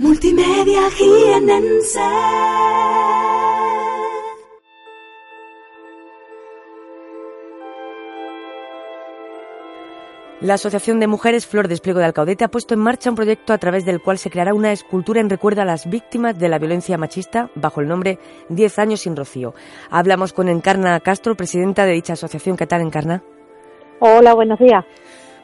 Multimedia Jienense. La Asociación de Mujeres Flor Despliego de Alcaudete ha puesto en marcha un proyecto a través del cual se creará una escultura en recuerdo a las víctimas de la violencia machista bajo el nombre 10 años sin rocío. Hablamos con Encarna Castro, presidenta de dicha asociación. ¿Qué tal, Encarna? Hola, buenos días.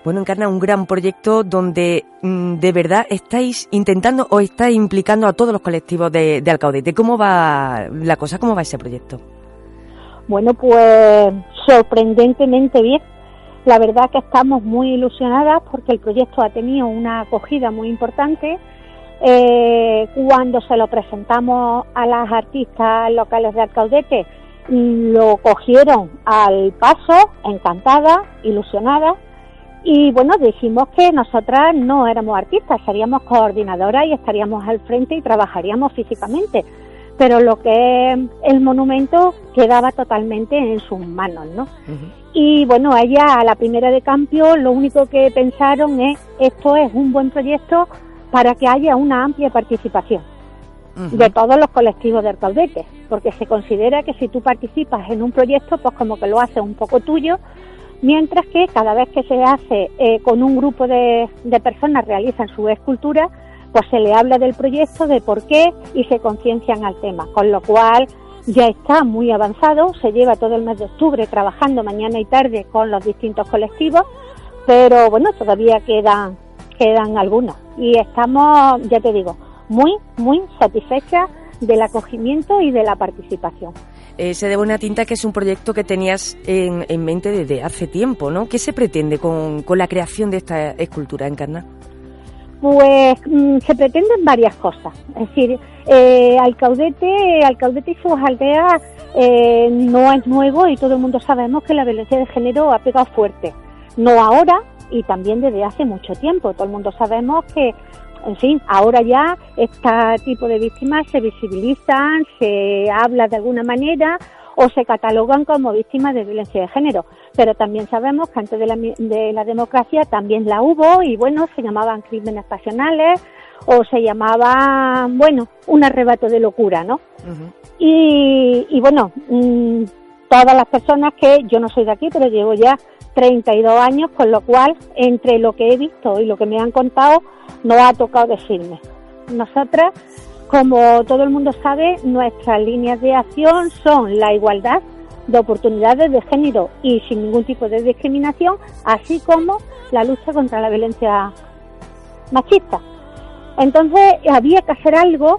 Bueno, Encarna, un gran proyecto donde mm, de verdad estáis intentando o estáis implicando a todos los colectivos de, de Alcaudete. ¿Cómo va la cosa? ¿Cómo va ese proyecto? Bueno, pues sorprendentemente bien. La verdad que estamos muy ilusionadas porque el proyecto ha tenido una acogida muy importante. Eh, cuando se lo presentamos a las artistas locales de Alcaudete, lo cogieron al paso, encantadas, ilusionadas, y bueno, dijimos que nosotras no éramos artistas, seríamos coordinadoras y estaríamos al frente y trabajaríamos físicamente. Pero lo que es el monumento quedaba totalmente en sus manos, ¿no? Y bueno, allá a la primera de cambio lo único que pensaron es esto es un buen proyecto para que haya una amplia participación de todos los colectivos de Arcaudete, porque se considera que si tú participas en un proyecto, pues como que lo haces un poco tuyo, mientras que cada vez que se hace eh, con un grupo de, de, personas realizan su escultura, pues se le habla del proyecto, de por qué y se conciencian al tema, con lo cual ya está muy avanzado, se lleva todo el mes de octubre trabajando mañana y tarde con los distintos colectivos, pero bueno, todavía quedan, quedan algunos. Y estamos, ya te digo, muy, muy satisfechas del acogimiento y de la participación. Eh, se debe una tinta que es un proyecto que tenías en, en mente desde hace tiempo, ¿no? ¿Qué se pretende con, con la creación de esta escultura, Encarna? Pues mmm, se pretenden varias cosas. Es decir, eh, Alcaudete, Alcaudete y sus aldeas eh, no es nuevo y todo el mundo sabemos que la violencia de género ha pegado fuerte. No ahora y también desde hace mucho tiempo. Todo el mundo sabemos que en fin, ahora ya este tipo de víctimas se visibilizan, se habla de alguna manera o se catalogan como víctimas de violencia de género. Pero también sabemos que antes de la, de la democracia también la hubo y bueno, se llamaban crímenes pasionales o se llamaba, bueno, un arrebato de locura, ¿no? Uh -huh. y, y, bueno, mmm, todas las personas que, yo no soy de aquí, pero llevo ya 32 años, con lo cual, entre lo que he visto y lo que me han contado, no ha tocado decirme. Nosotras, como todo el mundo sabe, nuestras líneas de acción son la igualdad de oportunidades de género y sin ningún tipo de discriminación, así como la lucha contra la violencia machista. Entonces había que hacer algo,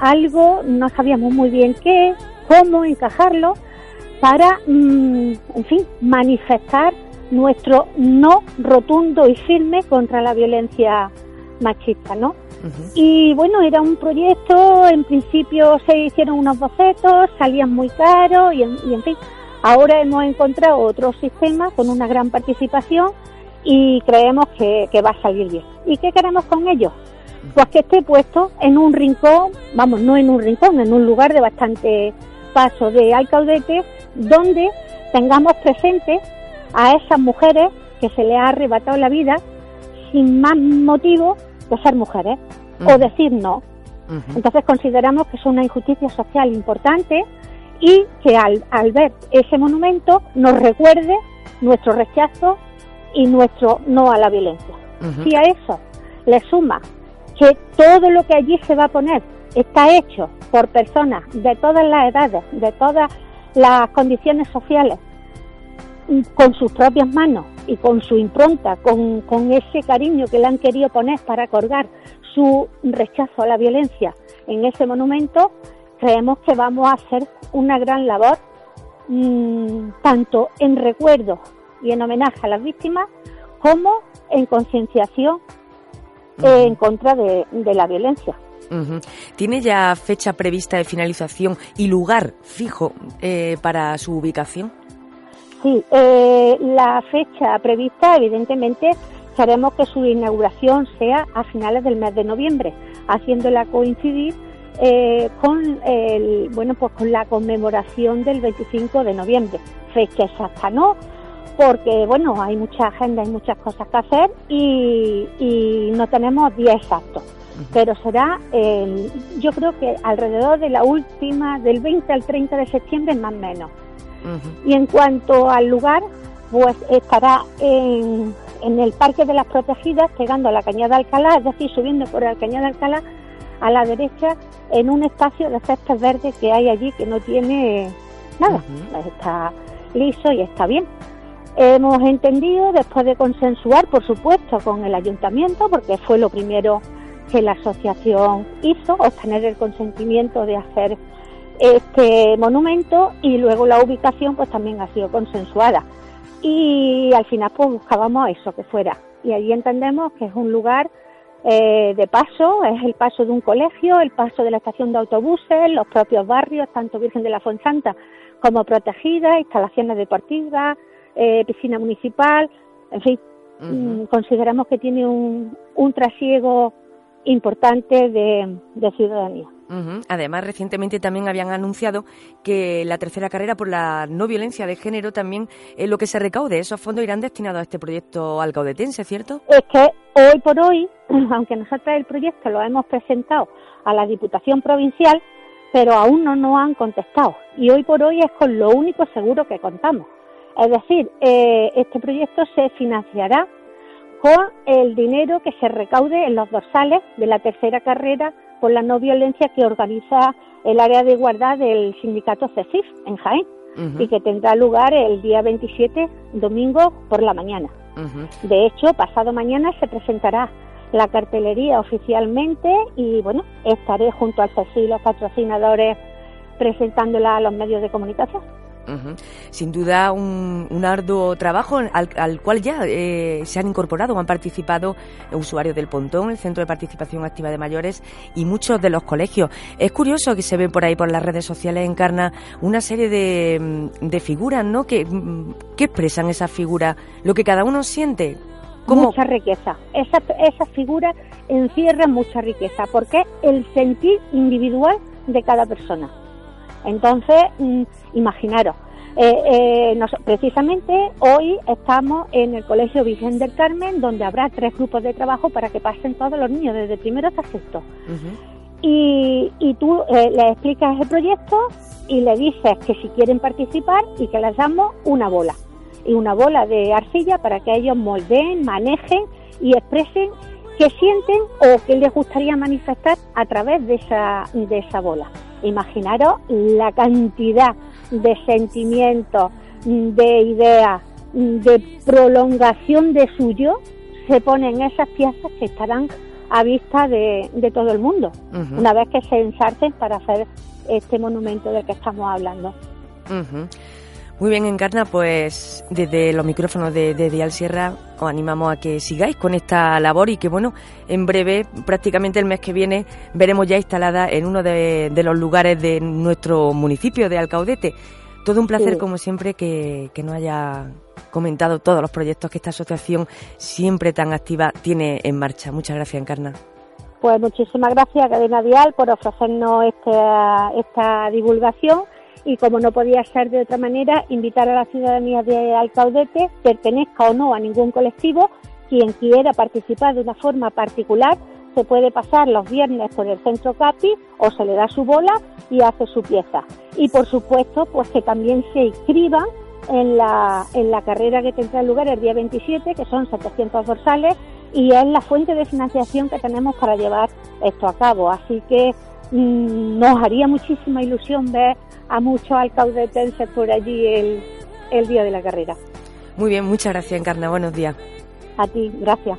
algo, no sabíamos muy bien qué, cómo encajarlo, para, mmm, en fin, manifestar nuestro no rotundo y firme contra la violencia machista, ¿no? Uh -huh. Y bueno, era un proyecto, en principio se hicieron unos bocetos, salían muy caros y, y en fin, ahora hemos encontrado otro sistema con una gran participación y creemos que, que va a salir bien. ¿Y qué queremos con ello? Pues que esté puesto en un rincón, vamos, no en un rincón, en un lugar de bastante paso de Alcaudete, donde tengamos presentes a esas mujeres que se les ha arrebatado la vida sin más motivo de ser mujeres uh -huh. o decir no. Uh -huh. Entonces consideramos que es una injusticia social importante y que al, al ver ese monumento nos recuerde nuestro rechazo y nuestro no a la violencia. Uh -huh. Si a eso le suma que todo lo que allí se va a poner está hecho por personas de todas las edades, de todas las condiciones sociales, con sus propias manos y con su impronta, con, con, ese cariño que le han querido poner para colgar su rechazo a la violencia en ese monumento, creemos que vamos a hacer una gran labor, mmm, tanto en recuerdo y en homenaje a las víctimas, como en concienciación en contra de, la violencia. ¿Tiene ya fecha prevista de finalización y lugar fijo eh, para su ubicación? Sí, eh, la fecha prevista, evidentemente, queremos que su inauguración sea a finales del mes de noviembre, haciéndola coincidir eh, con el, bueno, pues con la conmemoración del 25 de noviembre. Fecha exacta no, porque bueno, hay mucha agenda, hay muchas cosas que hacer y, no tenemos día exacto. Pero será, yo creo que alrededor de la última, del 20 al 30 de septiembre más o menos. Y en cuanto al lugar, pues estará en, en el Parque de las Protegidas, llegando a la Cañada Alcalá, es decir, subiendo por la Cañada Alcalá a la derecha en un espacio de césped verde que hay allí que no tiene nada, está liso y está bien. Hemos entendido, después de consensuar, por supuesto, con el ayuntamiento, porque fue lo primero que la asociación hizo, obtener el consentimiento de hacer este monumento y luego la ubicación pues también ha sido consensuada. Y al final pues buscábamos eso, que fuera. Y allí entendemos que es un lugar eh, de paso, es el paso de un colegio, el paso de la estación de autobuses, los propios barrios, tanto Virgen de la Fuensanta como protegidas, instalaciones deportivas, eh, piscina municipal, en fin, mm, consideramos que tiene un, un trasiego importante de ciudadanía. Además, recientemente también habían anunciado que la tercera carrera por la no violencia de género también es lo que se recaude, esos fondos irán destinados a este proyecto alcaudetense, ¿cierto? Es que hoy por hoy, aunque nosotros el proyecto lo hemos presentado a la Diputación Provincial, pero aún no nos han contestado. Y hoy por hoy es con lo único seguro que contamos. Es decir, eh, este proyecto se financiará con el dinero que se recaude en los dorsales de la tercera carrera por la no violencia que organiza el área de igualdad del sindicato CECIF en Jaén y que tendrá lugar el día 27, domingo por la mañana. De hecho, pasado mañana se presentará la cartelería oficialmente y bueno, estaré junto al CECIF y los patrocinadores presentándola a los medios de comunicación. Sin duda un, arduo trabajo al, cual ya eh, se han incorporado o han participado usuarios del Pontón, el Centro de Participación Activa de Mayores y muchos de los colegios. Es curioso que se ve por ahí por las redes sociales encarna una serie de, mm, figuras, ¿no? Que, mm, expresan esas figuras, lo que cada uno siente. Mucha riqueza. Esas esa figuras encierran mucha riqueza porque el sentir individual de cada persona. Entonces, mm, imaginaros, eh, eh, precisamente hoy estamos en el Colegio Virgen del Carmen, donde habrá tres grupos de trabajo para que pasen todos los niños, desde primero hasta sexto. y, y, tú eh, les explicas el proyecto y le dices que si quieren participar y que les damos una bola. Y una bola de arcilla para que ellos moldeen, manejen y expresen qué sienten o qué les gustaría manifestar a través de esa, de esa bola. Imaginaros la cantidad de sentimientos, de ideas, de prolongación de suyo, se ponen esas piezas que estarán a vista de, todo el mundo, una vez que se ensarten para hacer este monumento del que estamos hablando. Muy bien, Encarna, pues desde los micrófonos de, de, Dial Sierra os animamos a que sigáis con esta labor y que, bueno, en breve, prácticamente el mes que viene, veremos ya instalada en uno de, los lugares de nuestro municipio de Alcaudete. Todo un placer, como siempre, que, que nos haya comentado todos los proyectos que esta asociación siempre tan activa tiene en marcha. Muchas gracias, Encarna. Pues muchísimas gracias, Cadena Dial, por ofrecernos esta, esta divulgación y como no podía ser de otra manera, invitar a la ciudadanía de Alcaudete, pertenezca o no a ningún colectivo, quien quiera participar de una forma particular se puede pasar los viernes por el centro CAPI o se le da su bola y hace su pieza. Y por supuesto, pues que también se inscriban en la, en la carrera que tendrá lugar el día 27, que son 700 dorsales, y es la fuente de financiación que tenemos para llevar esto a cabo. Así que nos haría muchísima ilusión ver a muchos alcaudetenses por allí el, el día de la carrera. Muy bien, muchas gracias, Encarna. Buenos días. A ti, gracias.